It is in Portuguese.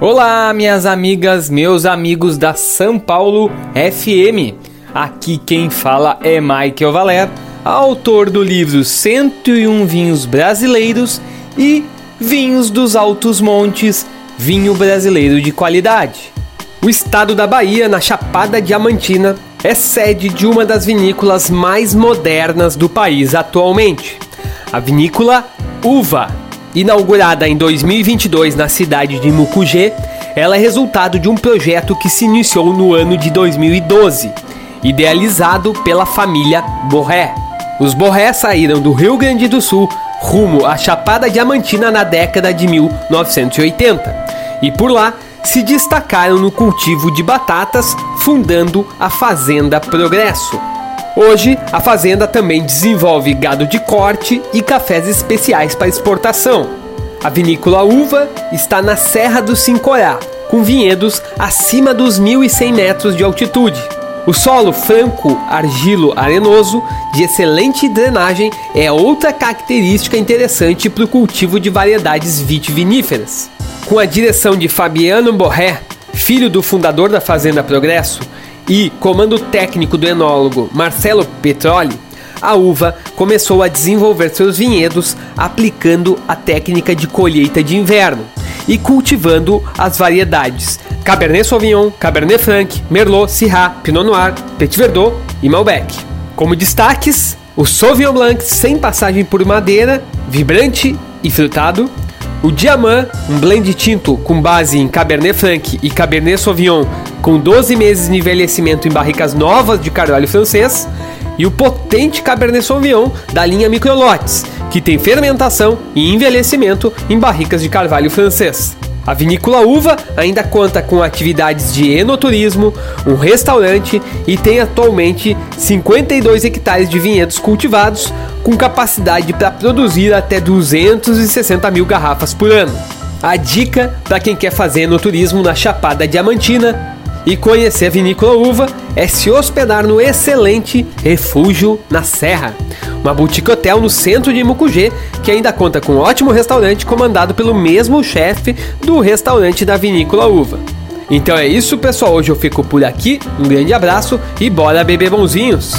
Olá, minhas amigas, meus amigos da São Paulo FM. Aqui quem fala é Michael Valer, autor do livro 101 Vinhos Brasileiros e Vinhos dos Altos Montes, vinho brasileiro de qualidade. O estado da Bahia, na Chapada Diamantina, é sede de uma das vinícolas mais modernas do país atualmente, a vinícola Uva Inaugurada em 2022 na cidade de Mucugê, ela é resultado de um projeto que se iniciou no ano de 2012, idealizado pela família Borré. Os Borré saíram do Rio Grande do Sul rumo à Chapada Diamantina na década de 1980 e por lá se destacaram no cultivo de batatas, fundando a Fazenda Progresso. Hoje, a fazenda também desenvolve gado de corte e cafés especiais para exportação. A vinícola Uva está na Serra do Sincorá, com vinhedos acima dos 1.100 metros de altitude. O solo franco argilo arenoso de excelente drenagem é outra característica interessante para o cultivo de variedades vitiviníferas. Com a direção de Fabiano Borré, filho do fundador da Fazenda Progresso, e comando técnico do enólogo Marcelo Petroli, a uva começou a desenvolver seus vinhedos aplicando a técnica de colheita de inverno e cultivando as variedades Cabernet Sauvignon, Cabernet Franc, Merlot, Syrah, Pinot Noir, Petit Verdot e Malbec. Como destaques, o Sauvignon Blanc sem passagem por madeira, vibrante e frutado, o Diamant, um blend tinto com base em Cabernet Franc e Cabernet Sauvignon com 12 meses de envelhecimento em barricas novas de carvalho francês, e o potente Cabernet Sauvignon da linha Microlotes, que tem fermentação e envelhecimento em barricas de carvalho francês. A vinícola Uva ainda conta com atividades de enoturismo, um restaurante e tem atualmente 52 hectares de vinhedos cultivados, com capacidade para produzir até 260 mil garrafas por ano. A dica para quem quer fazer enoturismo na Chapada Diamantina e conhecer a vinícola Uva é se hospedar no excelente Refúgio na Serra, uma boutique hotel no centro de Mucugê que ainda conta com um ótimo restaurante comandado pelo mesmo chefe do restaurante da vinícola Uva. Então é isso, pessoal. Hoje eu fico por aqui. Um grande abraço e bora beber bonzinhos!